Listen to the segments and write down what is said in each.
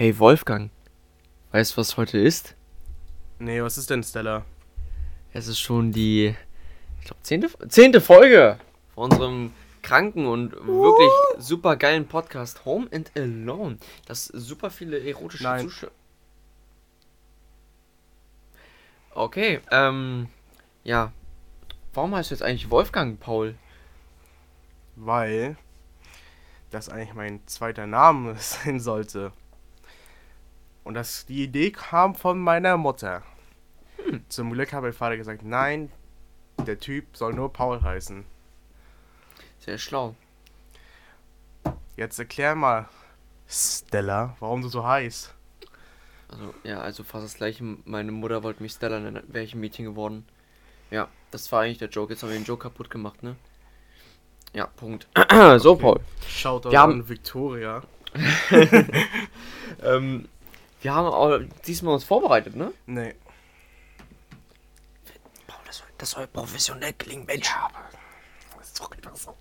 Hey Wolfgang, weißt du, was heute ist? Nee, was ist denn Stella? Es ist schon die, ich glaube, zehnte, zehnte Folge von unserem kranken und wirklich super geilen Podcast Home and Alone. Das super viele erotische Nein. Zuschauer. Okay, ähm, ja. Warum heißt du jetzt eigentlich Wolfgang, Paul? Weil das eigentlich mein zweiter Name sein sollte. Und das, die Idee kam von meiner Mutter. Zum Glück hat mein Vater gesagt, nein, der Typ soll nur Paul heißen. Sehr schlau. Jetzt erklär mal, Stella, warum du so heiß. Also, ja, also fast das gleiche. Meine Mutter wollte mich Stella nennen, wäre ich ein Mädchen geworden. Ja, das war eigentlich der Joke. Jetzt haben wir den Joke kaputt gemacht, ne? Ja, Punkt. so, Okay. Paul. Schaut Wir haben- an Victoria. Ähm, wir haben auch diesmal uns vorbereitet, ne? Nee. Das soll, das soll professionell klingen, Mensch. Ja, aber das ist doch so.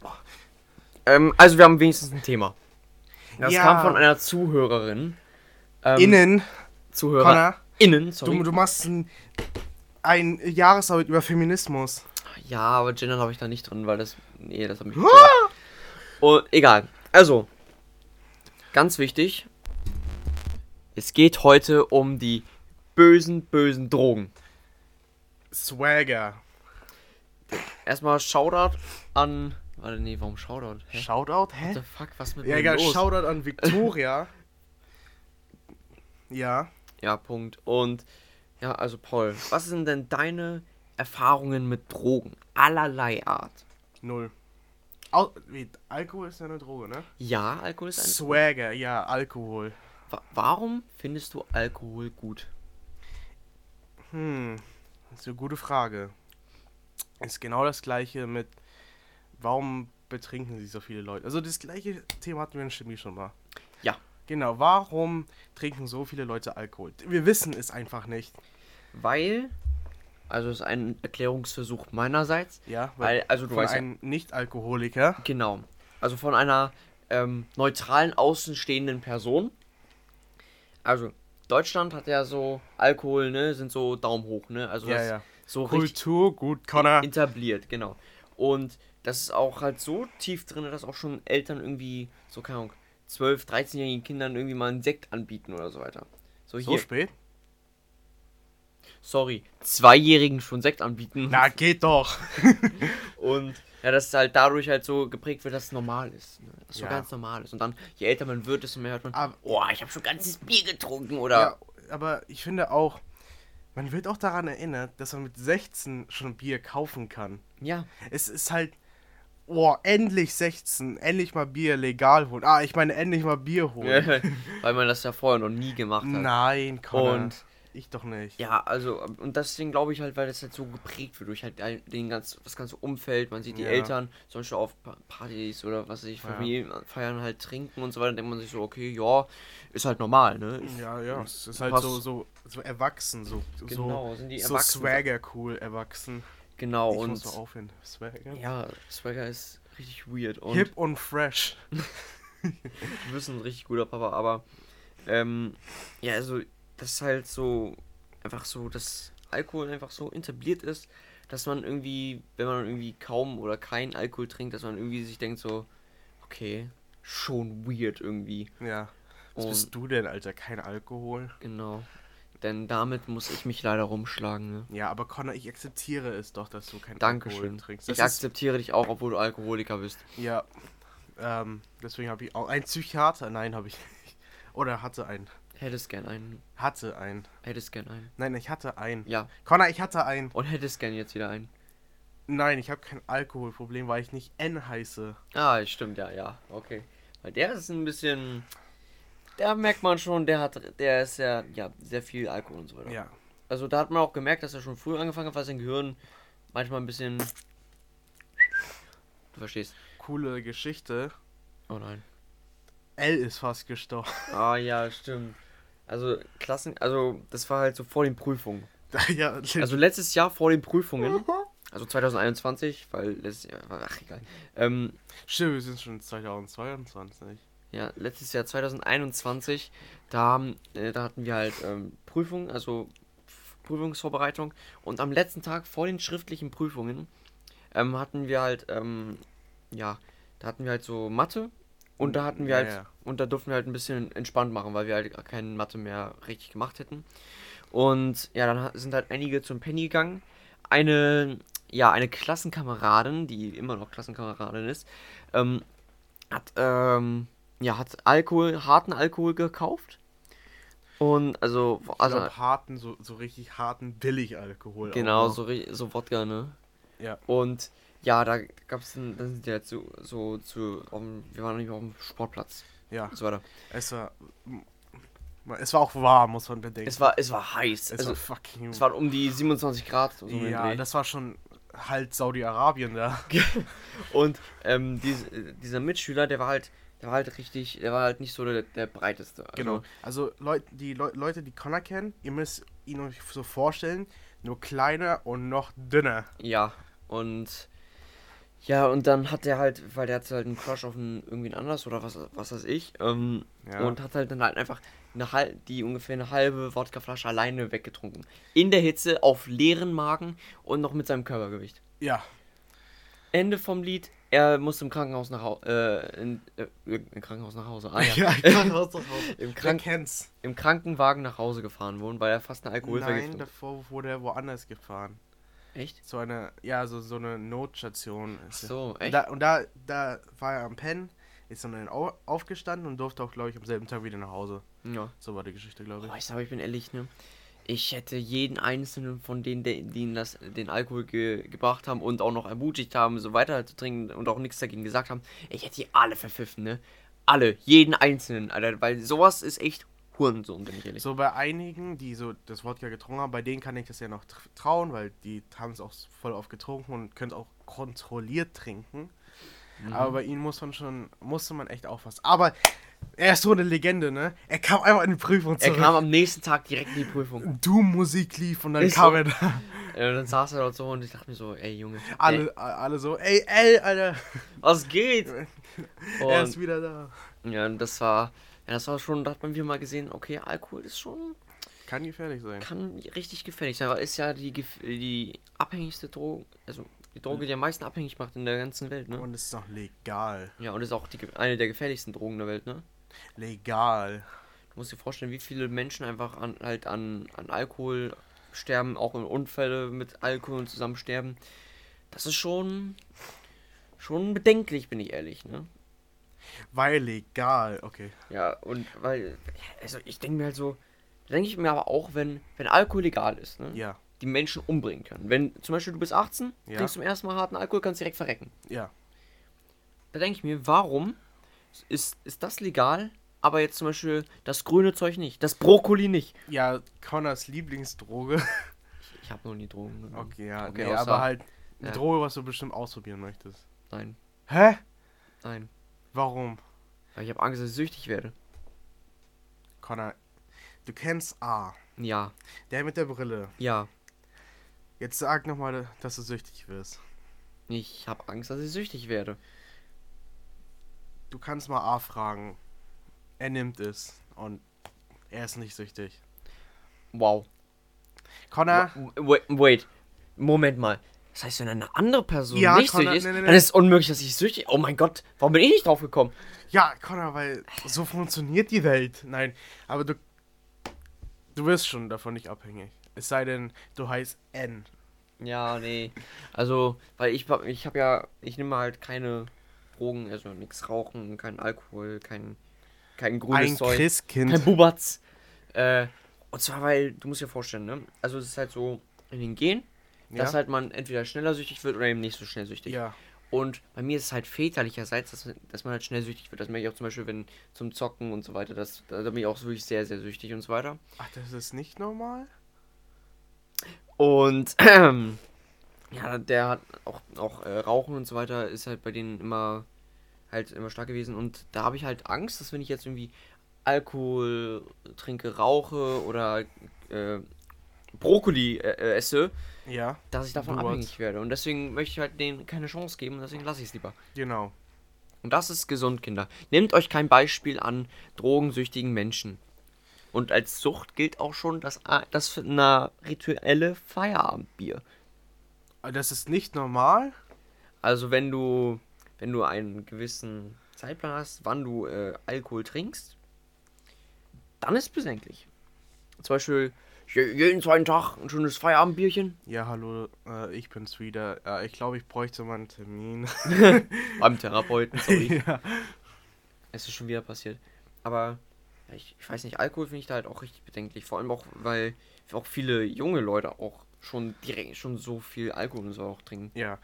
Ähm, also, wir haben wenigstens ein Thema. Das Ja. kam von einer Zuhörerin. Ähm, Innen, Zuhörer. Connor, Innen, sorry. du, du machst ein, ein Jahresarbeit über Feminismus. Ja, aber Gendern habe ich da nicht drin, weil das. Nee, das hat mich. gestört. Und egal. Also, ganz wichtig. Es geht heute um die bösen, bösen Drogen. Swagger. Erstmal Shoutout an. Warte, nee, warum Shoutout? Hä? Shoutout? What Hä? the fuck, was mit Ja, mir egal, los? Shoutout an Victoria. ja. Ja, Punkt. Und ja, also Paul, was sind denn deine Erfahrungen mit Drogen? Allerlei Art. Null. Wie, Alkohol ist ja eine Droge, ne? Ja, Alkohol ist ein. Swagger, ja, Alkohol. Wa warum findest du Alkohol gut? Hm, das ist eine gute Frage. Ist genau das gleiche mit, warum betrinken sich so viele Leute? Also das gleiche Thema hatten wir in Chemie schon mal. Ja. Genau, warum trinken so viele Leute Alkohol? Wir wissen es einfach nicht. Weil, also ist ein Erklärungsversuch meinerseits, Ja, weil, also du von weißt einem Nicht-Alkoholiker. genau, also von einer ähm, neutralen, außenstehenden Person. Also, Deutschland hat ja so Alkohol, ne, sind so Daumen hoch, ne, also Ja, das ja. so richtig Kultur, gut, Connor. etabliert, genau. Und das ist auch halt so tief drin, dass auch schon Eltern irgendwie, so keine Ahnung, 12, 13-jährigen Kindern irgendwie mal einen Sekt anbieten oder so weiter. So So hier, spät? Sorry, Zweijährigen schon Sekt anbieten. Na, geht doch. Und ja, dass es halt dadurch halt so geprägt wird, dass es normal ist. Ne? Dass es so Ja. ganz normal ist. Und dann, je älter man wird, desto mehr hört man, Aber- oh, ich habe schon ganzes Bier getrunken oder. Ja, aber ich finde auch, man wird auch daran erinnert, dass man mit 16 schon Bier kaufen kann. Ja, Es ist halt, oh, endlich 16, endlich mal Bier legal holen. Ah, ich meine, endlich mal Bier holen. weil man das ja vorher noch nie gemacht hat. Nein, Connor. Und ich doch nicht. ja, also, und deswegen glaube ich halt, weil das halt so geprägt wird durch halt den ganz, das ganze Umfeld. Man sieht die Ja. Eltern zum Beispiel auf Pa- Partys oder was weiß ich, Ja. Familien feiern halt trinken und so weiter. Dann denkt man sich so, okay, ja, ist halt normal, ne? Ist, Ja, ja, es ist halt so, so, so erwachsen, so, Genau, sind die so, so erwachsen. Swagger cool erwachsen. Genau, ich und muss mal aufhören. Swagger. ja, Swagger ist richtig weird. Und Hip und fresh. Du bist ein richtig guter Papa, aber ähm, ja, also das ist halt so einfach so, dass Alkohol einfach so etabliert ist, dass man irgendwie, wenn man irgendwie kaum oder kein Alkohol trinkt, dass man irgendwie sich denkt so, okay, schon weird irgendwie. Ja. Was Und bist du denn, Alter? Kein Alkohol? genau. Denn damit muss ich mich leider rumschlagen. Ne? Ja, aber Connor, ich akzeptiere es doch, dass du kein Alkohol Dankeschön. trinkst. Ich Das ist, akzeptiere dich auch, obwohl du Alkoholiker bist. ja. Ähm, deswegen habe ich auch ein Psychiater. Nein, habe ich nicht. Oder hatte einen. Hättest gern einen. Hatte einen. Hättest gern einen. Nein, ich hatte einen. Ja. Connor, ich hatte einen. Und hättest gern jetzt wieder einen. Nein, ich habe kein Alkoholproblem, weil ich nicht N heiße. Ah, stimmt, ja, ja, okay. Weil der ist ein bisschen. Da merkt man schon, der hat, der ist ja, ja, sehr viel Alkohol und so weiter. Ja. Also da hat man auch gemerkt, dass er schon früh angefangen hat, weil sein Gehirn manchmal ein bisschen. Du verstehst. Coole Geschichte. Oh nein. L ist fast gestorben. Ah ja, stimmt. Also Klassen, also das war halt so vor den Prüfungen. ja, Also letztes Jahr vor den Prüfungen, also 2021, weil letztes Jahr, ach egal. Ähm, Stimmt, wir sind schon 2022. Ja, letztes Jahr 2021, da, haben, äh, da hatten wir halt ähm, Prüfung, also Prüfungsvorbereitung. Und am letzten Tag vor den schriftlichen Prüfungen ähm, hatten wir halt, ähm, ja, da hatten wir halt so Mathe. Und da hatten wir Ja, halt, ja. und da durften wir halt ein bisschen entspannt machen, weil wir halt keine Mathe mehr richtig gemacht hätten. Und ja, dann sind halt einige zum Penny gegangen. Eine, ja, eine Klassenkameradin, die immer noch Klassenkameradin ist, ähm, hat, ähm, ja, hat Alkohol, harten Alkohol gekauft. Und also, also glaub, harten, so, so richtig harten Billigalkohol. auch genau, so, so Wodka, ne? Ja. Und ja, da gab es dann, sind die halt so, so zu, dem, wir waren nicht auf dem Sportplatz Ja, so weiter. es war. Es war auch warm, muss man bedenken. Es war, es war heiß. es also, war fucking. es waren um die 27 Grad. So um ja, das war schon halt Saudi-Arabien da. Und ähm, dies, dieser Mitschüler, der war halt, der war halt richtig, der war halt nicht so der, der breiteste. Also, Genau. Also Leut, die Leu Leute, die Connor kennen, ihr müsst ihn euch so vorstellen, nur kleiner und noch dünner. Ja, und ja, und dann hat er halt, weil der hatte halt einen Crush auf einen, irgendwen anders oder was, was weiß ich, ähm, Ja. und hat halt dann halt einfach eine hal die ungefähr eine halbe Wodkaflasche alleine weggetrunken. In der Hitze, auf leeren Magen und noch mit seinem Körpergewicht. Ja. Ende vom Lied, er musste im Krankenhaus nach Hause, äh, in, äh, im Krankenhaus nach Hause, ah ja, Ja, ich kann raus, raus. Im, Krank kennt's? im Krankenwagen nach Hause gefahren wurden, weil er fast eine Nein, Alkoholvergiftung davor wurde er woanders gefahren. Echt? So eine, ja, so, so eine Notstation. Ach so, Und echt? da, und da, da war er am Pennen, ist dann au aufgestanden und durfte auch, glaube ich, am selben Tag wieder nach Hause. Ja. So war die Geschichte, glaube ich. Boah, ich sag, ich bin ehrlich, ne? Ich hätte jeden einzelnen von denen, der- die ihnen das, den Alkohol ge gebracht haben und auch noch ermutigt haben, so weiter zu trinken und auch nichts dagegen gesagt haben, ich hätte die alle verpfiffen, ne? Alle, jeden einzelnen, Alter, weil sowas ist echt Hurensohn, bin ich ehrlich. So bei einigen, die so das Wodka getrunken haben, bei denen kann ich das ja noch tr- trauen, weil die haben es auch voll oft getrunken und können es auch kontrolliert trinken. Mhm. Aber bei ihnen muss man schon, musste man echt aufpassen. Aber er ist so eine Legende, ne? Er kam einfach in die Prüfung Er zurück. kam am nächsten Tag direkt in die Prüfung. Doom-Musik lief und dann Ist kam so. er da. Äh, dann saß er dort so und ich dachte mir so, ey Junge, ey, Alle, alle so, ey, ey, Alter, was geht? er ist wieder da. ja, und das war, ja, das war schon, da hat man wieder mal gesehen, okay, Alkohol ist schon Kann gefährlich sein. kann richtig gefährlich sein, weil ist ja die, die abhängigste Droge, also die Droge, die am meisten abhängig macht in der ganzen Welt, ne? Und es ist auch legal. Ja, und ist auch die, eine der gefährlichsten Drogen der Welt, ne? Legal. Du musst dir vorstellen, wie viele Menschen einfach an, halt an, an Alkohol sterben, auch in Unfälle mit Alkohol zusammen sterben. Das ist schon, schon bedenklich, bin ich ehrlich, ne? Weil legal, okay. Ja, und weil, also ich denke mir halt so, denke ich mir aber auch, wenn, wenn Alkohol legal ist, ne? Ja, Die Menschen umbringen können. Wenn zum Beispiel du bist 18, Ja. trinkst zum ersten Mal harten Alkohol, kannst direkt verrecken. ja. Da denke ich mir, warum ist, ist das legal, aber jetzt zum Beispiel das grüne Zeug nicht, das Brokkoli nicht? Ja, Connors Lieblingsdroge. Ich habe noch nie Drogen genommen. Okay, ja, Okay, nee, außer- aber halt eine ja. Droge, was du bestimmt ausprobieren möchtest. Nein, Hä? nein. Warum? Weil ich habe Angst, dass ich süchtig werde. Connor, du kennst A. Ja, Der mit der Brille. ja. Jetzt sag nochmal, dass du süchtig wirst. Ich habe Angst, dass ich süchtig werde. Du kannst mal A fragen. Er nimmt es. Und er ist nicht süchtig. Wow. Connor, Wait, wait. Moment mal. Das heißt, wenn eine andere Person Ja, nicht Connor, süchtig ist, nee, nee, nee. dann ist es unmöglich, dass ich süchtig. Oh mein Gott, warum bin ich nicht drauf gekommen? ja, Connor, weil so funktioniert die Welt. Nein, aber du. Du wirst schon davon nicht abhängig. Es sei denn, du heißt N. Ja, nee. Also, weil ich, ich habe ja, ich nehme halt keine Drogen, also nichts rauchen, kein Alkohol, kein, kein grünes Ein Zeug, Christkind. kein Bubatz. Äh, und zwar, weil, du musst dir vorstellen, ne? Also, es ist halt so in den Gen, dass ja? halt man entweder schneller süchtig wird oder eben nicht so schnell süchtig. ja. Und bei mir ist es halt väterlicherseits, dass, dass man halt schnell süchtig wird. Das merke ich auch zum Beispiel, wenn zum Zocken und so weiter, das, da bin ich auch wirklich sehr, sehr süchtig und so weiter. Ach, das ist nicht normal? Und ähm, ja, der hat auch, auch äh, Rauchen und so weiter ist halt bei denen immer halt immer stark gewesen. Und da habe ich halt Angst, dass wenn ich jetzt irgendwie Alkohol trinke, rauche oder äh, Brokkoli äh, äh, esse, Ja, dass ich davon Du hast- abhängig werde. Und deswegen möchte ich halt denen keine Chance geben und deswegen lasse ich es lieber. genau. Und das ist gesund, Kinder. Nehmt euch kein Beispiel an drogensüchtigen Menschen. Und als Sucht gilt auch schon das, das für eine rituelle Feierabendbier. Das ist nicht normal. Also wenn du, wenn du einen gewissen Zeitplan hast, wann du äh, Alkohol trinkst, dann ist es bedenklich. Zum Beispiel jeden zweiten Tag ein schönes Feierabendbierchen Ja, hallo, äh, ich bin's wieder. Äh, ich glaube, ich bräuchte mal einen Termin. beim Therapeuten. Sorry. ja. Es ist schon wieder passiert. Aber ja, ich, ich weiß nicht, Alkohol finde ich da halt auch richtig bedenklich. Vor allem auch, weil auch viele junge Leute auch schon direkt schon so viel Alkohol und so auch trinken. ja.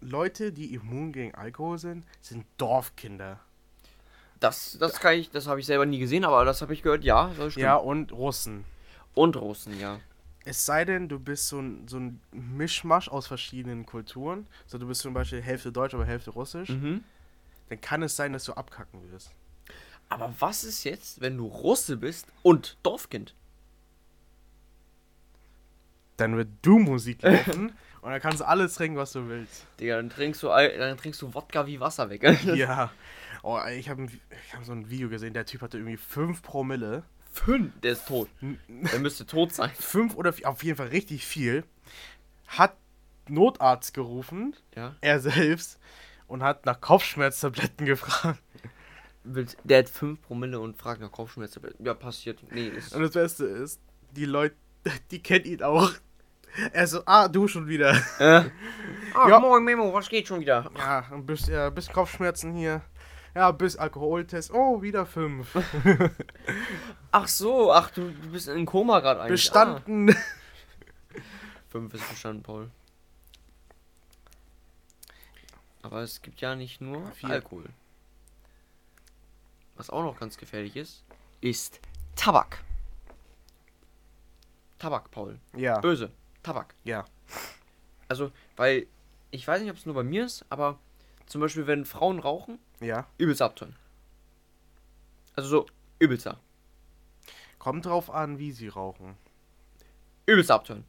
Leute, die immun gegen Alkohol sind, sind Dorfkinder. Das, das kann ich, das habe ich selber nie gesehen, aber das habe ich gehört, ja, soll stimmen. Ja, und Russen. Und Russen, ja. Es sei denn, du bist so ein, so ein Mischmasch aus verschiedenen Kulturen. So, du bist zum Beispiel Hälfte Deutsch, aber Hälfte Russisch. Mhm. Dann kann es sein, dass du abkacken wirst. Aber was ist jetzt, wenn du Russe bist und Dorfkind? Dann wird du Musik laufen und dann kannst du alles trinken, was du willst. Digga, dann trinkst du, dann trinkst du Wodka wie Wasser weg. ja. Oh, ich habe ich hab so ein Video gesehen, der Typ hatte irgendwie 5 Promille. Fünf, der ist tot. Der müsste tot sein. 5 oder vi- auf jeden Fall richtig viel. Hat Notarzt gerufen, Ja. er selbst, und hat nach Kopfschmerztabletten gefragt. Der hat 5 Promille und fragt nach Kopfschmerzen. Ja, passiert. Nee, ist. Und das Beste ist, die Leute, die kennen ihn auch. Er so, ah, du schon wieder. Äh. Ah, Ja. moin Memo, was geht schon wieder? Ja, ein bisschen, ja, bisschen Kopfschmerzen hier. Ja, bis Alkoholtest. Oh, wieder fünf. Ach so, ach, du, du bist in Koma gerade eigentlich. Bestanden. Ah, fünf ist bestanden, Paul. Aber es gibt ja nicht nur Vier. Alkohol. Was auch noch ganz gefährlich ist, ist Tabak. Tabak, Paul. Ja, Böse. Tabak. ja. Also, weil, ich weiß nicht, ob es nur bei mir ist, aber zum Beispiel, wenn Frauen rauchen, Ja. übelst abtören. Also so, übelster. Kommt drauf an, wie sie rauchen. Übelst abtören.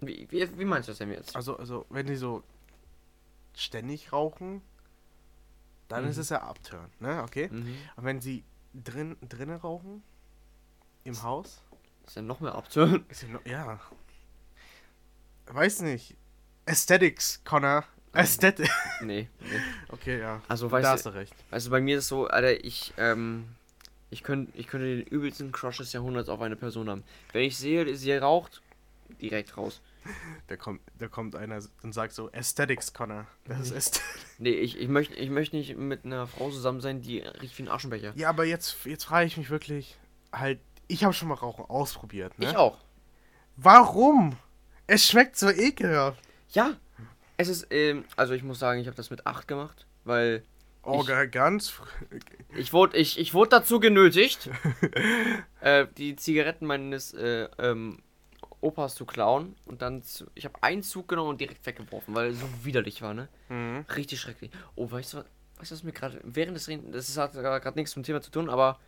Wie, wie, wie meinst du das denn jetzt? Also, also, wenn die so ständig rauchen, dann Mhm. ist es ja Upturn, ne? Okay? Mhm. Und wenn sie drin, drinnen rauchen, im Haus, Ist ja noch mehr ist ja, noch, ja. Weiß nicht. Aesthetics, Connor. Aesthetic. Nee, nee. Okay, ja. Also, da weißt hast du, du recht. also bei mir ist so, Alter, ich, ähm, ich könnte ich könnte den übelsten Crush des Jahrhunderts auf eine Person haben. Wenn ich sehe, sie raucht, direkt raus. Da kommt, da kommt einer und sagt so, Aesthetics, Connor. Das ist Mhm. Aesthetics. Nee, ich, ich möchte ich möchte nicht mit einer Frau zusammen sein, die riecht wie ein Aschenbecher. Ja, aber jetzt, jetzt frage ich mich wirklich, halt, ich habe schon mal Rauchen ausprobiert, ne? Ich auch. Warum? Es schmeckt so ekelhaft. Ja. Es ist, ähm, also ich muss sagen, ich habe das mit 8 gemacht, weil Oh, Ich- ga- ganz. ich wurde ich, ich wurde dazu genötigt, äh, die Zigaretten meines äh, ähm, Opas zu klauen und dann zu, ich habe einen Zug genommen und direkt weggeworfen, weil es so widerlich war, ne? Mhm. Richtig schrecklich. Oh, weißt du was? Weißt du, was mir gerade während des Reden, das hat gerade nichts mit dem Thema zu tun, aber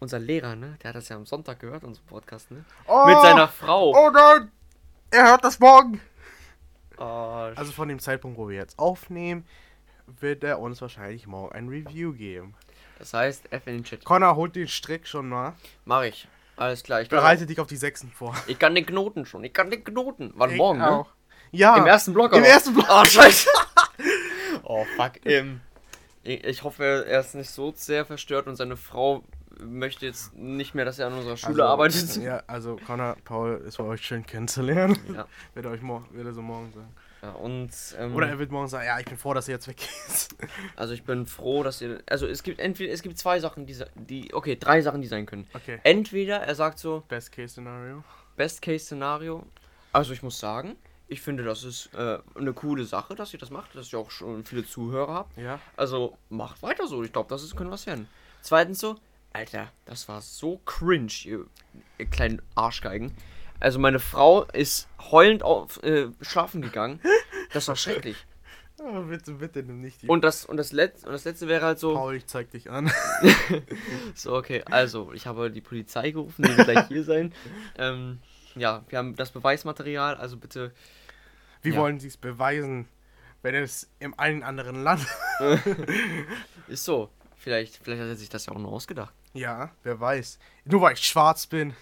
unser Lehrer, ne, der hat das ja am Sonntag gehört, unseren Podcast, ne? Oh, Mit seiner Frau. Oh nein! Er hört das morgen! Oh, Also von dem Zeitpunkt, wo wir jetzt aufnehmen, wird er uns wahrscheinlich morgen ein Review geben. das heißt, F in den Chat. Connor, holt den Strick schon mal. Mach ich. Alles klar. Ich Bereite dich auf die Sechsen vor. ich kann den Knoten schon. Ich kann den Knoten. Wann Ich morgen, ne? auch. Ja. Im ersten Block, Im oder? ersten Block. Oh, scheiße. oh, fuck. Ähm, ich, ich hoffe, er ist nicht so sehr verstört und seine Frau möchte jetzt nicht mehr, dass er an unserer Schule also, arbeitet. Ja, also Connor, Paul, es war euch schön kennenzulernen. Ja. wird euch morgen, wird er so morgen sagen. Ja und, ähm, Oder er wird morgen sagen, ja, ich bin froh, dass ihr jetzt weggeht. also ich bin froh, dass ihr, also es gibt entweder, es gibt zwei Sachen, die, die, okay, drei Sachen, die sein können. Okay. Entweder er sagt so, Best Case Scenario. Best-Case-Szenario. Also ich muss sagen, ich finde, das ist äh, eine coole Sache, dass ihr das macht, dass ihr auch schon viele Zuhörer habt. Ja. Also macht weiter so. Ich glaube, das ist, könnte was werden. Zweitens so, Alter, das war so cringe, ihr, ihr kleinen Arschgeigen. Also meine Frau ist heulend auf äh, schlafen gegangen. Das war schrecklich. Oh, bitte, bitte nimm nicht die. Und das und das letzte und das letzte wäre halt so, Paul, ich zeig dich an. so okay, also ich habe die Polizei gerufen, die wird gleich hier sein. Ähm, ja, wir haben das Beweismaterial, also bitte Wie Ja. wollen sie es beweisen? wenn es in einem anderen Land. Ist so. Vielleicht, vielleicht hat er sich das ja auch nur ausgedacht. ja, wer weiß. Nur weil ich schwarz bin.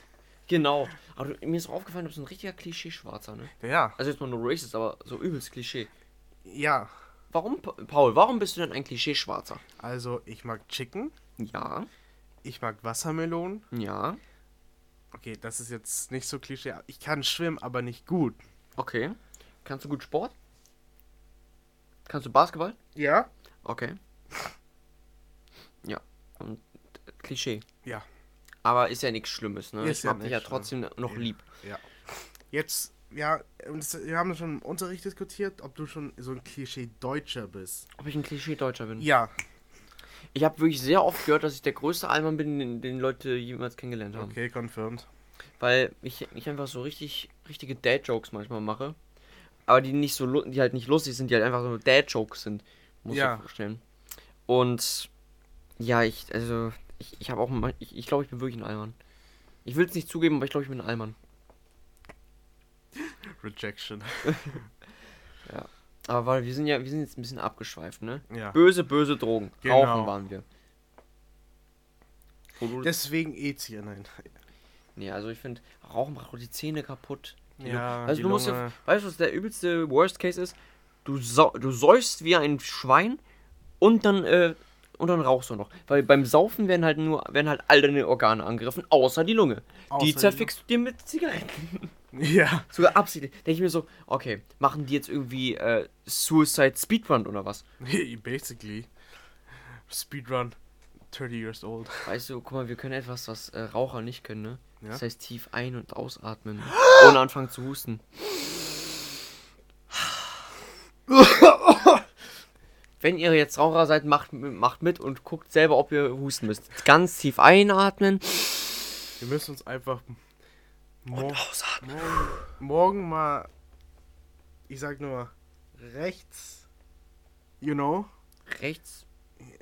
Genau. Aber mir ist aufgefallen, du bist ein richtiger Klischee-Schwarzer, ne? Ja, Also jetzt mal nur racist, aber so übelst Klischee. ja. Warum, Pa- Paul, warum bist du denn ein Klischee-Schwarzer? Also, ich mag Chicken. Ja, Ich mag Wassermelonen. ja, Okay, das ist jetzt nicht so Klischee. Ich kann schwimmen, aber nicht gut. okay. Kannst du gut Sport? Kannst du Basketball? Ja? Okay. Ja, und Klischee. Ja. Aber ist ja nichts Schlimmes, ne? Ist ich ja hab dich ja schlimm. trotzdem noch Ja. lieb. Ja. Jetzt, ja, wir haben schon im Unterricht diskutiert, ob du schon so ein Klischee-Deutscher bist. Ob ich ein Klischee-Deutscher bin? Ja. Ich habe wirklich sehr oft gehört, dass ich der größte Allmann bin, den, den Leute jemals kennengelernt haben. Okay, confirmed. Weil ich, ich einfach so richtig, richtige Dad-Jokes manchmal mache. Aber die nicht so, die halt nicht lustig sind, die halt einfach so Dad-Jokes sind. Muss Ja. ich vorstellen. Und ja, ich, also, ich, ich habe auch mal, ich, ich glaube, ich bin wirklich ein Allmann. Ich will es nicht zugeben, aber ich glaube, ich bin ein Allmann. Rejection. Aber weil wir sind ja, wir sind jetzt ein bisschen abgeschweift, ne? Ja. Böse, böse Drogen. Genau. Rauchen waren wir. Du, Deswegen E-Tier, nein. nee, also ich finde, Rauchen macht die Zähne kaputt. Die Ja, Also die du musst ja, Lunge. weißt du, was der übelste Worst Case ist? Du, sau du säufst wie ein Schwein und dann, äh, und dann rauchst du noch. Weil beim Saufen werden halt nur, werden halt all deine Organe angegriffen, außer die Lunge. Außer die zerfickst du dir mit Zigaretten. Ja. Sogar absichtlich. Denke ich mir so, okay, machen die jetzt irgendwie äh, Suicide Speedrun oder was? Basically. Speedrun. 30 years old. Weißt du, guck mal, wir können etwas, was äh, Raucher nicht können, ne? Ja. Das heißt tief ein- und ausatmen. ohne anfangen zu husten. Wenn ihr jetzt Raucher seid, macht, macht mit und guckt selber, ob ihr husten müsst. Ganz tief einatmen. Wir müssen uns einfach mor Ausatmen. morgen, morgen mal, ich sag nur, rechts, you know, Rechts.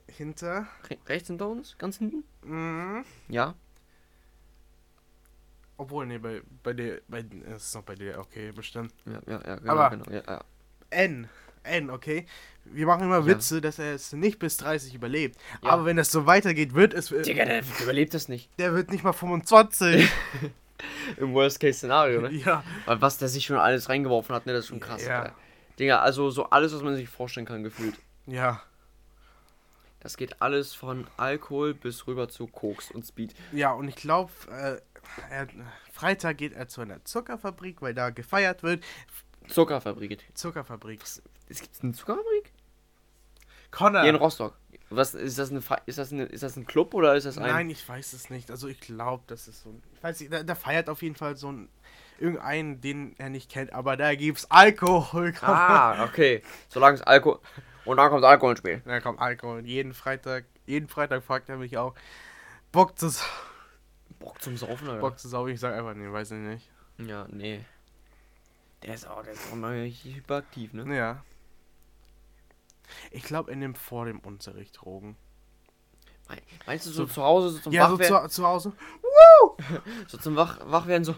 hinter. Re rechts hinter uns? Ganz hinten? Mhm. Ja. Obwohl, nee, bei, bei dir, bei, es ist noch bei dir, okay, bestimmt. Ja, ja, ja, genau, Aber- genau. Ja, ja. N. N, okay. Wir machen immer Ja. Witze, dass er es nicht bis 30 überlebt. Ja. Aber wenn das so weitergeht, wird es. Digga, der überlebt das nicht. Der wird nicht mal 25. Im Worst-Case-Szenario, ne? ja. Weil was der sich schon alles reingeworfen hat, ne, das ist schon krass. Ja. Alter. Digga, also so alles, was man sich vorstellen kann, gefühlt. Ja. Das geht alles von Alkohol bis rüber zu Koks und Speed. Ja, und ich glaube, äh, Freitag geht er zu einer Zuckerfabrik, weil da gefeiert wird. Zuckerfabrik. Zuckerfabrik. Es gibt eine Zuckerfabrik? Connor. Hier in Rostock. Was ist das eine Fe- ist das eine, ist das ein Club oder ist das ein Nein, ich weiß es nicht. Also ich glaube, das ist so ein. Ich weiß nicht, da, da feiert auf jeden Fall so ein. Irgendeinen, den er nicht kennt, aber da gibt's Alkohol. Ah, okay. Solange es Alkohol und dann kommt Alkohol ins Spiel. Da kommt Alkohol. Jeden Freitag, jeden Freitag fragt er mich auch, Bock zu, Bock zum Saufen, Alter. Bock zu saugen. Ich sag einfach, nee, weiß ich nicht. Ja, nee. Der ist auch, der ist auch hyperaktiv, ne? Ja. Ich glaube, er nimmt vor dem Unterricht Drogen. Me- Meinst du so, So- zu Hause, so zum Ja, so Wachwerden, zu, zu Hause. so zum Wach, Wachwerden so.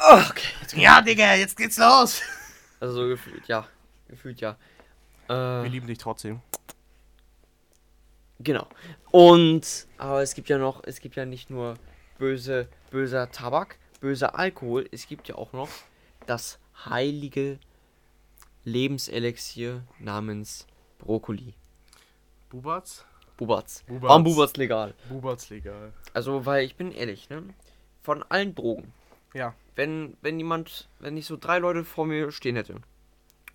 Ah, okay. Ja, Digga, jetzt geht's los. Also so gefühlt, ja. Gefühlt, ja. Wir Äh, lieben dich trotzdem. genau. Und, aber es gibt ja noch, es gibt ja nicht nur böse, böser Tabak, böser Alkohol, es gibt ja auch noch das heilige Lebenselixier namens Brokkoli. Bubatz? Bubatz. Bubatz. Warum Bubatz legal? Bubatz legal. Also, weil ich bin ehrlich, ne? Von allen Drogen. Ja. Wenn, wenn jemand, wenn ich so drei Leute vor mir stehen hätte.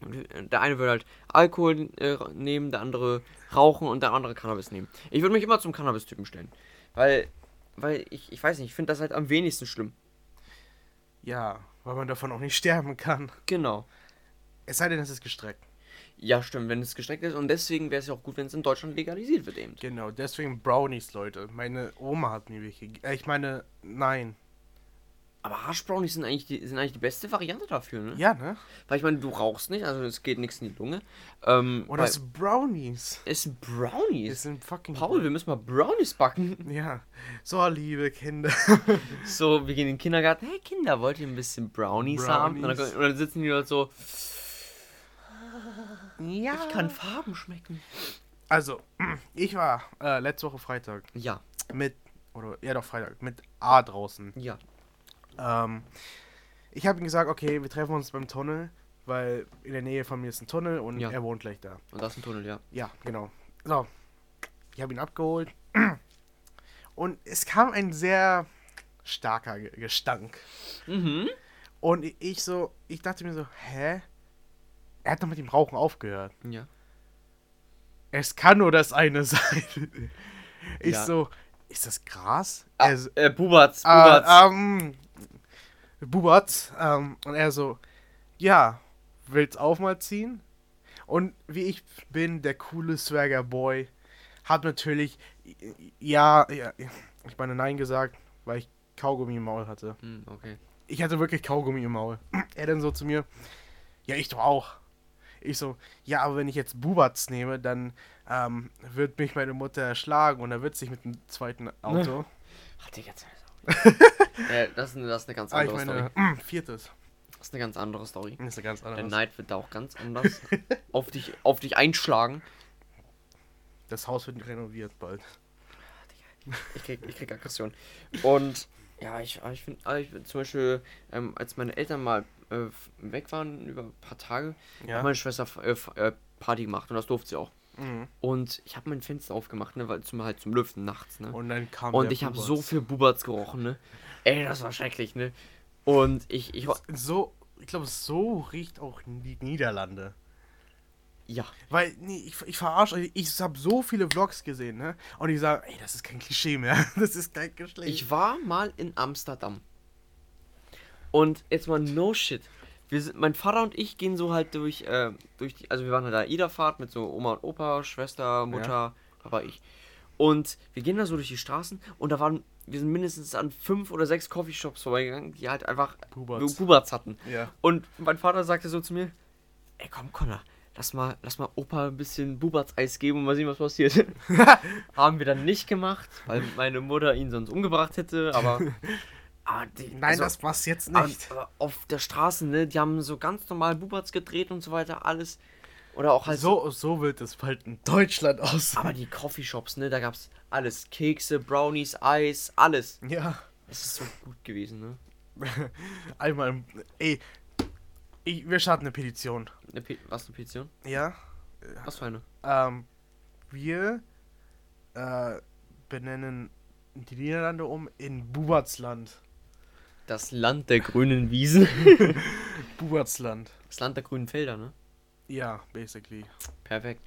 Und der eine würde halt Alkohol äh, nehmen, der andere rauchen und der andere Cannabis nehmen. Ich würde mich immer zum Cannabis-Typen stellen. Weil, weil ich, ich weiß nicht, ich finde das halt am wenigsten schlimm. Ja, weil man davon auch nicht sterben kann. Genau. Es sei denn, es ist gestreckt. Ja, stimmt, wenn es gestreckt ist. Und deswegen wäre es ja auch gut, wenn es in Deutschland legalisiert wird eben. Genau, deswegen Brownies, Leute. Meine Oma hat mir welche. Äh, ich meine, nein. Aber Haschbrownies sind eigentlich die, sind eigentlich die beste Variante dafür, ne? Ja, ne? Weil ich meine, du rauchst nicht, also es geht nichts in die Lunge. Ähm, Oder es sind Brownies. es sind Brownies. Es sind fucking. Paul, wir müssen mal Brownies backen. Ja. So, liebe Kinder. So, wir gehen in den Kindergarten. Hey Kinder, wollt ihr ein bisschen Brownies, haben? Und dann, Brownies. und dann sitzen die dort so. Ja. Ich kann Farben schmecken. Also, ich war äh, letzte Woche Freitag Ja, mit, oder ja doch Freitag, mit A draußen. ja. Ähm, ich habe ihm gesagt, okay, wir treffen uns beim Tunnel, weil in der Nähe von mir ist ein Tunnel und Ja. er wohnt gleich da. Und das ist ein Tunnel, ja. Ja, genau. So, ich habe ihn abgeholt und es kam ein sehr starker Ge- Gestank. Mhm. Und ich so, ich dachte mir so, hä? Er hat doch mit dem Rauchen aufgehört. Ja. Es kann nur das eine sein. Ich Ja. so, ist das Gras? Ah, Er so, äh, Bubatz, Bubatz. Ah, ähm, Bubat. Ähm, und er so, ja, willst auch mal ziehen? Und wie ich bin, der coole Swagger Boy, hat natürlich, ja, ja, ich meine Nein gesagt, weil ich Kaugummi im Maul hatte. Hm, okay. Ich hatte wirklich Kaugummi im Maul. Er dann so zu mir, ja, ich doch auch. Ich so, ja, aber wenn ich jetzt Bubatz nehme, dann ähm, wird mich meine Mutter erschlagen und er wird sich mit dem zweiten Auto. Ach, Digga, jetzt. das, ist eine, das ist eine ganz Ah, ich andere meine, Story. mm, viertes. Das ist eine ganz andere Story. Das ist eine ganz Der andere. Neid wird da auch ganz anders auf, dich, auf dich einschlagen. Das Haus wird renoviert bald. Ich krieg, ich krieg Aggression. Und ja, ich, ich finde, ich, find zum Beispiel, ähm, als meine Eltern mal äh, weg waren über ein paar Tage, Ja. hat meine Schwester äh, äh, Party gemacht und das durfte sie auch. Mhm. Und ich habe mein Fenster aufgemacht, ne, weil zum halt zum Lüften nachts, ne? Und dann kam Und ich habe so viel Bubatz gerochen, ne? Ey, das war schrecklich, ne? Und ich, ich, So, ich glaube, so riecht auch die Niederlande. ja, Weil, nee, ich, ich verarsche, ich, ich habe so viele Vlogs gesehen, ne? Und ich sage, ey, das ist kein Klischee mehr. Das ist kein Geschlecht. ich war mal in Amsterdam. Und jetzt mal no shit. Wir sind, mein Vater und ich gehen so halt durch, äh, durch die, also wir waren halt da Ida-Fahrt mit so Oma und Opa, Schwester, Mutter, Papa, ich. Und wir gehen da so durch die Straßen und da waren, wir sind mindestens an fünf oder sechs Coffeeshops vorbeigegangen, die halt einfach Bubatz. Bubatz hatten. Ja. Und mein Vater sagte so zu mir, ey komm Connor, lass mal, lass mal Opa ein bisschen Bubatz-Eis geben und mal sehen, was passiert. Haben wir dann nicht gemacht, weil meine Mutter ihn sonst umgebracht hätte, aber... aber die, Nein, also, das war's jetzt nicht. aber auf der Straße, ne, die haben so ganz normal Bubatz gedreht und so weiter, alles. Oder auch halt so, so wird es bald in Deutschland aussehen. Aber die Coffeeshops, ne, da gab's alles. Kekse, Brownies, Eis, alles. Ja. Es ist so gut gewesen, ne? Einmal, ey, ich, wir starten eine Petition. Eine Pe was eine Petition? Ja. Was für eine? Ähm, wir äh, benennen die Niederlande um in Bubatzland. Das Land der grünen Wiesen. Bubatzland. Das Land der grünen Felder, ne? Ja, basically. Perfekt.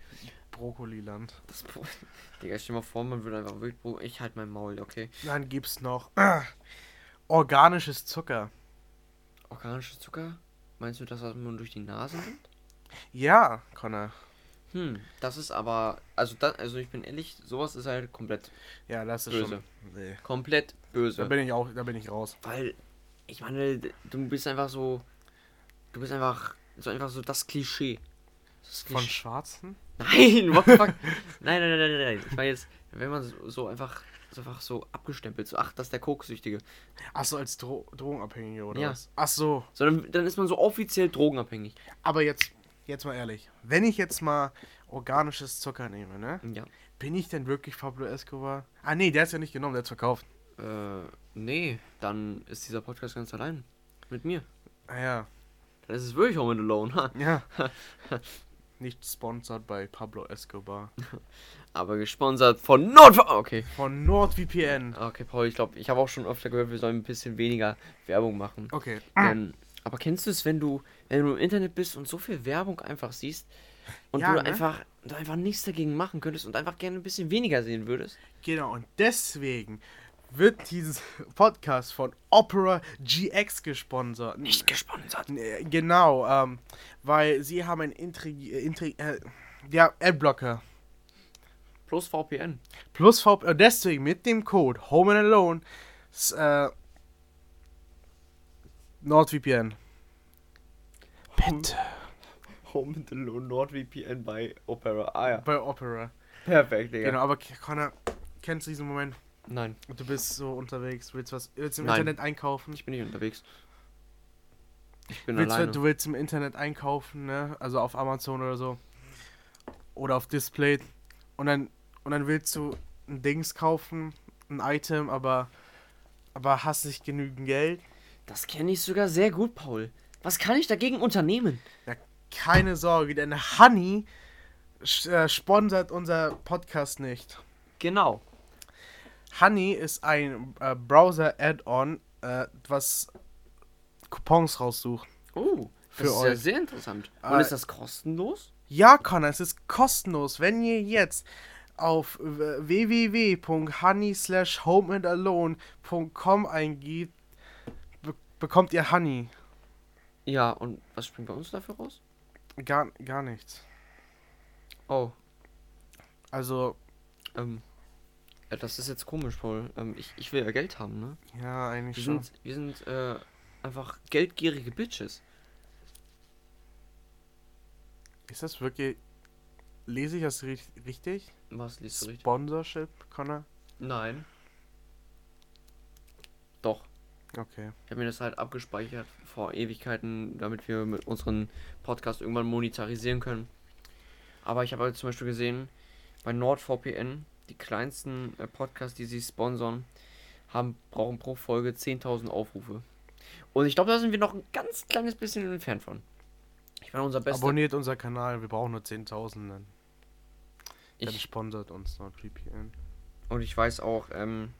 Brokkoliland. Das Pro Digga, stell dir mal vor, man würde einfach Wildbro. Ich halt mein Maul, okay. Dann gibt's noch äh, organisches Zucker. Organischer Zucker? Meinst du, dass das man durch die Nase nimmt? Ja, Connor. Hm, das ist aber. Also, da, also ich bin ehrlich, sowas ist halt komplett, Ja, das ist Böse. schon. Nee. komplett böse. Da bin ich auch, da bin ich raus. Weil, ich meine, du bist einfach so. Du bist einfach so einfach so das Klischee. Das Von Klischee. Schwarzen? Nein, what the fuck? nein, nein, nein, nein, nein. Ich meine jetzt, wenn man so, so einfach so einfach so abgestempelt, so ach, das ist der Koksüchtige. Achso, als Dro Drogenabhängige oder Ja. was? Ach so. Sondern dann ist man so offiziell drogenabhängig. Aber jetzt, jetzt mal ehrlich. Wenn ich jetzt mal organisches Zucker nehme, ne? Ja. Bin ich denn wirklich Pablo Escobar? Ah, nee, der ist ja nicht genommen, der hat's verkauft. Äh, nee, dann ist dieser Podcast ganz allein. Mit mir. Ah ja. Dann ist es wirklich Home and Alone. Ja. nicht sponsored bei Pablo Escobar. Aber gesponsert von Nord. Okay. Von NordVPN. Okay, Paul, ich glaube, ich habe auch schon öfter gehört, wir sollen ein bisschen weniger Werbung machen. Okay. Ähm, aber kennst du es, wenn du, wenn du im Internet bist und so viel Werbung einfach siehst und Ja, du ne? einfach, du einfach nichts dagegen machen könntest und einfach gerne ein bisschen weniger sehen würdest? Genau, und deswegen wird dieses Podcast von Opera GX gesponsert. Nicht gesponsert. Äh, Genau, ähm, weil sie haben einen Intri Intri äh, ja, Adblocker. Plus VPN. Plus V äh, deswegen mit dem Code Home and Alone äh, NordVPN. Bitte. Home and Alone NordVPN bei Opera. Ah ja. Bei Opera. Perfekt, Digga. Genau, aber Connor, kennst du diesen Moment? Nein, Du bist so unterwegs, willst was willst im Nein. Internet einkaufen? ich bin nicht unterwegs. Ich bin Willst, alleine. du willst im Internet einkaufen, ne? Also auf Amazon oder so. oder auf Display und dann und dann willst du ein Dings kaufen, ein Item, aber aber hast nicht genügend Geld. Das kenne ich sogar sehr gut, Paul. Was kann ich dagegen unternehmen? Ja, keine Sorge, denn Honey äh, sponsert unser Podcast nicht. Genau. Honey ist ein äh, Browser-Add-on, äh, was Coupons raussucht. Oh, Für das ist ja euch. sehr interessant. Und Äh, ist das kostenlos? Ja, Connor, es ist kostenlos. Wenn ihr jetzt auf äh, www.honey slash homeandalone.com eingibt, be bekommt ihr Honey. Ja, und was springt bei uns dafür raus? Gar, gar nichts. Oh, Also, ähm. Ja, das ist jetzt komisch, Paul. Ähm, ich, ich will ja Geld haben, ne? ja, eigentlich Wir schon. sind, wir sind äh, einfach geldgierige Bitches. Ist das wirklich. Lese ich das ri richtig? Was liest du richtig? Sponsorship, Connor? Nein. Doch. Okay. Ich habe mir das halt abgespeichert vor Ewigkeiten, damit wir mit unseren Podcast irgendwann monetarisieren können. Aber ich habe halt zum Beispiel gesehen, bei NordVPN, die kleinsten äh, Podcasts, die sie sponsern, haben, brauchen pro Folge 10.000 Aufrufe. Und ich glaube, da sind wir noch ein ganz kleines bisschen entfernt von. Ich meine, unser bester. Abonniert unser Kanal, wir brauchen nur 10.000. Dann, dann Ich, sponsert uns NordVPN. und ich weiß auch, ähm,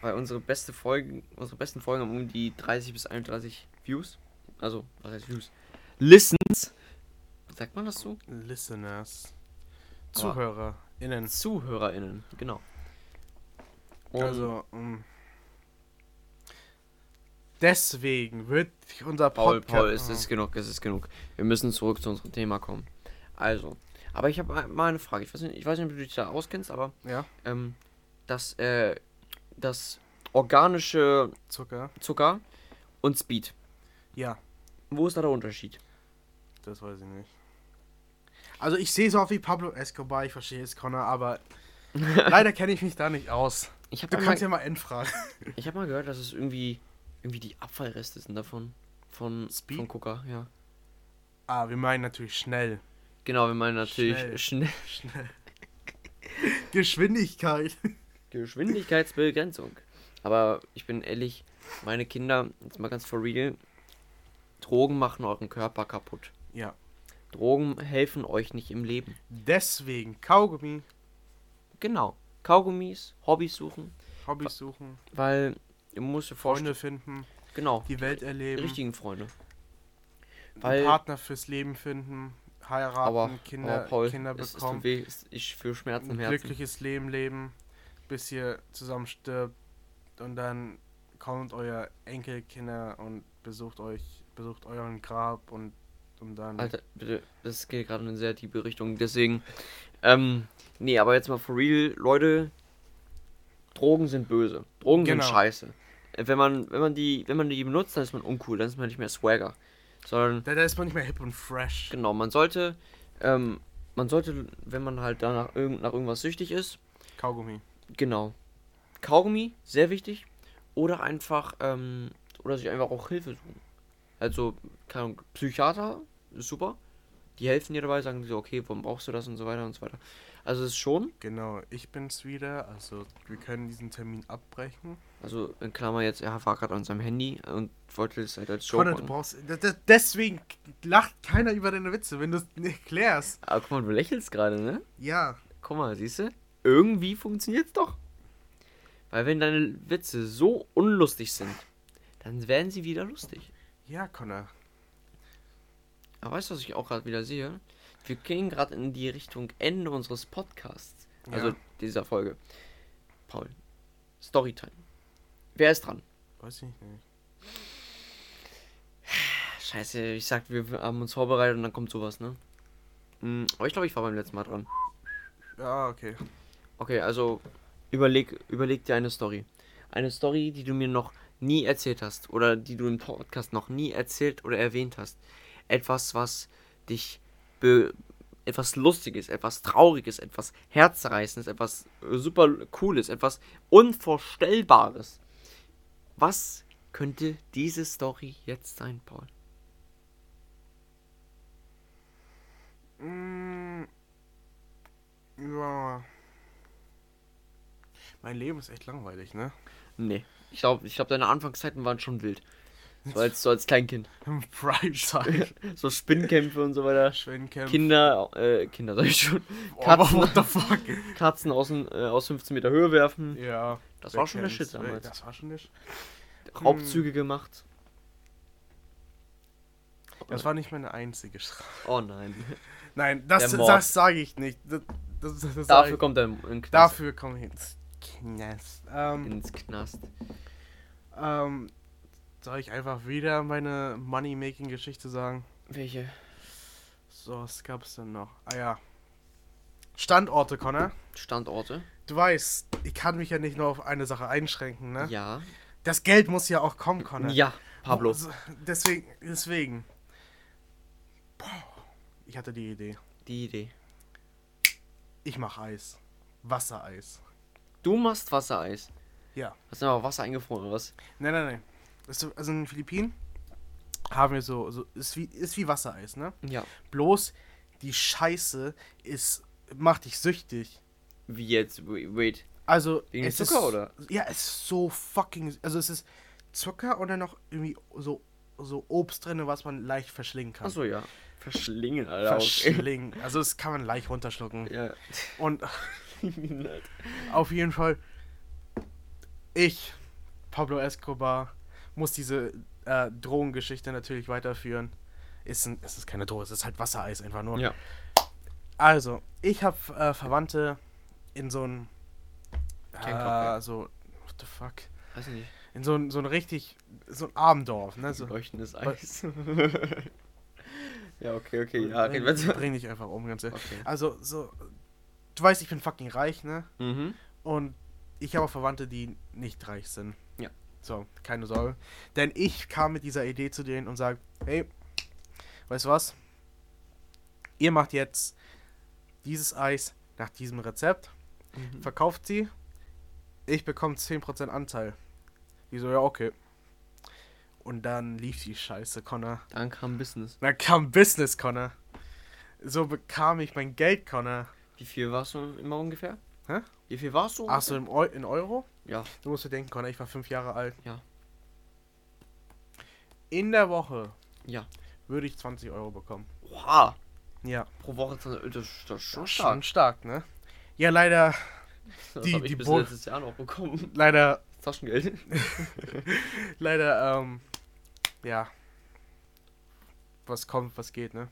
weil unsere beste Folgen, unsere besten Folgen haben um die 30 bis 31 Views. Also, was heißt Views? Listens. Sagt man das so? Listeners. Aber- ZuhörerInnen. ZuhörerInnen, genau. Und Also, ähm, deswegen wird unser Paul, Podcast. Paul, es ist genug, es ist genug. Wir müssen zurück zu unserem Thema kommen. Also, aber ich habe mal eine Frage. Ich weiß nicht, ich weiß nicht, ob du dich da auskennst, aber Ja, ähm, das, äh, das organische Zucker. Zucker und Speed. Ja, Wo ist da der Unterschied? das weiß ich nicht. Also, ich sehe so oft wie Pablo Escobar, ich verstehe es, Connor, aber leider kenne ich mich da nicht aus. Ich habe Du mal, kannst ja mal entfragen. ich hab mal gehört, dass es irgendwie, irgendwie die Abfallreste sind davon. Von, Speed? von Coca, ja. Ah, wir meinen natürlich schnell. Genau, wir meinen natürlich Schnell. schnell. Schnell. Geschwindigkeit. Geschwindigkeitsbegrenzung. Aber ich bin ehrlich, meine Kinder, jetzt mal ganz for real, Drogen machen euren Körper kaputt. Ja. Drogen helfen euch nicht im Leben. Deswegen Kaugummi, Genau. Kaugummis, Hobbys suchen, Hobbys suchen, weil du musst dir Freunde finden, genau, die Welt die erleben, richtigen Freunde. weil- Partner fürs Leben finden, heiraten, Aber, Kinder, aber Paul, Kinder bekommen, weh, ich für Schmerzen im Herzen. glückliches Leben leben, bis ihr zusammen stirbt und dann kommt euer Enkelkinder und besucht euch, besucht euren Grab und, und dann Alter, bitte, das geht gerade in eine sehr tiefe Richtung, deswegen, ähm, nee, aber jetzt mal for real, Leute, Drogen sind böse. Drogen Genau. sind scheiße. Wenn man, wenn man die, wenn man die benutzt, dann ist man uncool, dann ist man nicht mehr Swagger. Sondern, da, da ist man nicht mehr hip und fresh. genau, man sollte, ähm, man sollte, wenn man halt danach irgend, nach irgendwas süchtig ist, Kaugummi. genau. Kaugummi, sehr wichtig. Oder einfach, ähm, oder sich einfach auch Hilfe suchen. Also, keine Ahnung, Psychiater super. Die helfen dir dabei, sagen so, okay, warum brauchst du das und so weiter und so weiter. Also es ist schon, Genau, ich bin's wieder. Also wir können diesen Termin abbrechen. also in Klammer jetzt, er war gerade an seinem Handy und wollte es halt als Joke Conor, du brauchst. Deswegen lacht keiner über deine Witze, wenn du es nicht erklärst. Aber guck mal, du lächelst gerade, ne? Ja. Guck mal, siehst du? Irgendwie funktioniert's doch. Weil wenn deine Witze so unlustig sind, dann werden sie wieder lustig. Ja, Connor. Aber weißt du, was ich auch gerade wieder sehe? Wir gehen gerade in die Richtung Ende unseres Podcasts. Also Ja. dieser Folge. Paul. Storytime. Wer ist dran? Weiß ich nicht. Scheiße, ich sag, wir haben uns vorbereitet und dann kommt sowas, ne? Hm, aber ich glaube, ich war beim letzten Mal dran. Ja, okay. Okay, also überleg, überleg dir eine Story. Eine Story, die du mir noch nie erzählt hast oder die du im Podcast noch nie erzählt oder erwähnt hast. Etwas, was dich be etwas Lustiges, etwas Trauriges, etwas Herzreißendes, etwas äh, super Cooles, etwas Unvorstellbares. Was könnte diese Story jetzt sein, Paul? Mm, Ja. Mein Leben ist echt langweilig, ne? Nee. Ich glaube, ich glaub, deine Anfangszeiten waren schon wild. So als, so als Kleinkind. Primetime. So Spinnkämpfe und so weiter. Schweincamp. Kinder, äh, Kinder sag ich schon. Oh, Katzen, what the fuck? Katzen aus, äh, aus 15 Meter Höhe werfen. Ja. Das war schon der? Shit damals. Das war schon der Shit. Raubzüge gemacht. Das war nicht meine einzige Strafe. Oh nein. Nein, das, das sage ich nicht. Das, das, das Dafür kommt er in Knast. Dafür komme ich ins Knast. Ähm, Ins Knast. ähm, soll ich einfach wieder meine Money-Making-Geschichte sagen? Welche? So, was gab's denn noch? Ah ja. Standorte, Connor. Standorte? Du weißt, ich kann mich ja nicht nur auf eine Sache einschränken, ne? Ja. Das Geld muss ja auch kommen, Connor. Ja, Pablo. Deswegen, deswegen. Boah, ich hatte die Idee. Die Idee. Ich mache Eis. Wassereis. Du machst Wassereis. Ja. Hast du aber Wasser eingefroren oder was? Nein, nein, nein. Ist- Also in den Philippinen haben wir so, so ist wie ist wie Wassereis, ne? Ja. Bloß die Scheiße ist macht dich süchtig. Wie jetzt? Wait. Also Wegen es Zucker, ist, oder? Ja, es ist so fucking also es ist Zucker und dann noch irgendwie so so Obst drin, was man leicht verschlingen kann. Achso, ja. Verschlingen, Alter. Verschlingen. Also das kann man leicht runterschlucken. Ja. Und auf jeden Fall ich Pablo Escobar muss diese äh, Drogengeschichte natürlich weiterführen. Ist ein, es ist keine Droge, es ist halt Wassereis einfach nur. Ja. Also, ich habe äh, Verwandte in so ein äh, so what the fuck? Weiß ich nicht. In so ein so ein richtig so ein Armdorf, ne? So, Leuchtendes Eis. ja, okay, okay. Ja, reden wir bring, bring dich einfach um, ganz ehrlich. Okay. Also, so du weißt, ich bin fucking reich, ne? Mhm. Und ich habe auch Verwandte, die nicht reich sind. Ja. So, keine Sorge. Denn ich kam mit dieser Idee zu denen und sage, hey, weißt du was? Ihr macht jetzt dieses Eis nach diesem Rezept, Mhm. verkauft sie, ich bekomme 10% Anteil. Die so, ja, okay. Und dann lief die Scheiße, Connor. Dann kam Business. Dann kam Business, Connor. So bekam ich mein Geld, Connor. Wie viel warst du immer ungefähr? Hä? Wie viel warst du? Achso, in, Eu in Euro? Ja. Du musst dir denken, Connor, ich war fünf Jahre alt. Ja. In der Woche Ja. würde ich 20 Euro bekommen. Wow. Ja. Pro Woche, das das ist schon Schon stark. stark, ne? Ja, leider, Das Die- ich die bis Bo- letztes Jahr noch bekommen. leider, Taschengeld. leider, ähm, ja. Was kommt, was geht, ne?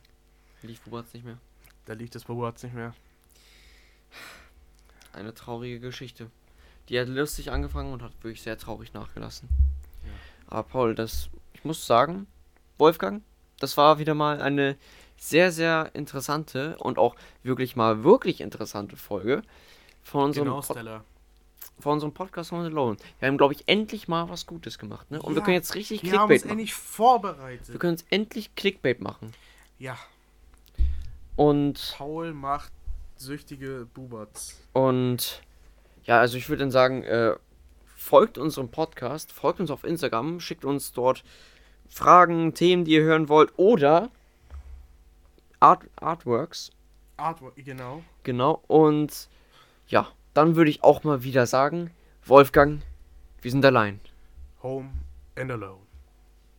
Lief Bubatz nicht mehr. Da liegt das Bewohrt nicht mehr. Eine traurige Geschichte. Die hat lustig angefangen und hat wirklich sehr traurig nachgelassen. Aber Paul, das, ich muss sagen, Wolfgang, das war wieder mal eine sehr, sehr interessante und auch wirklich mal wirklich interessante Folge von unserem, Genau, Pod von unserem Podcast Home Alone. Wir haben, glaube ich, endlich mal was Gutes gemacht, ne? Und wir Ja, können jetzt richtig Wir haben Clickbait uns machen. endlich vorbereitet. Wir können jetzt endlich Clickbait machen. Ja, Und Paul macht süchtige Buberts. Und ja, also ich würde dann sagen, äh, folgt unserem Podcast, folgt uns auf Instagram, schickt uns dort Fragen, Themen, die ihr hören wollt oder Art, Artworks, Artwork, genau. genau. Und ja, dann würde ich auch mal wieder sagen, Wolfgang, wir sind allein. Home and alone.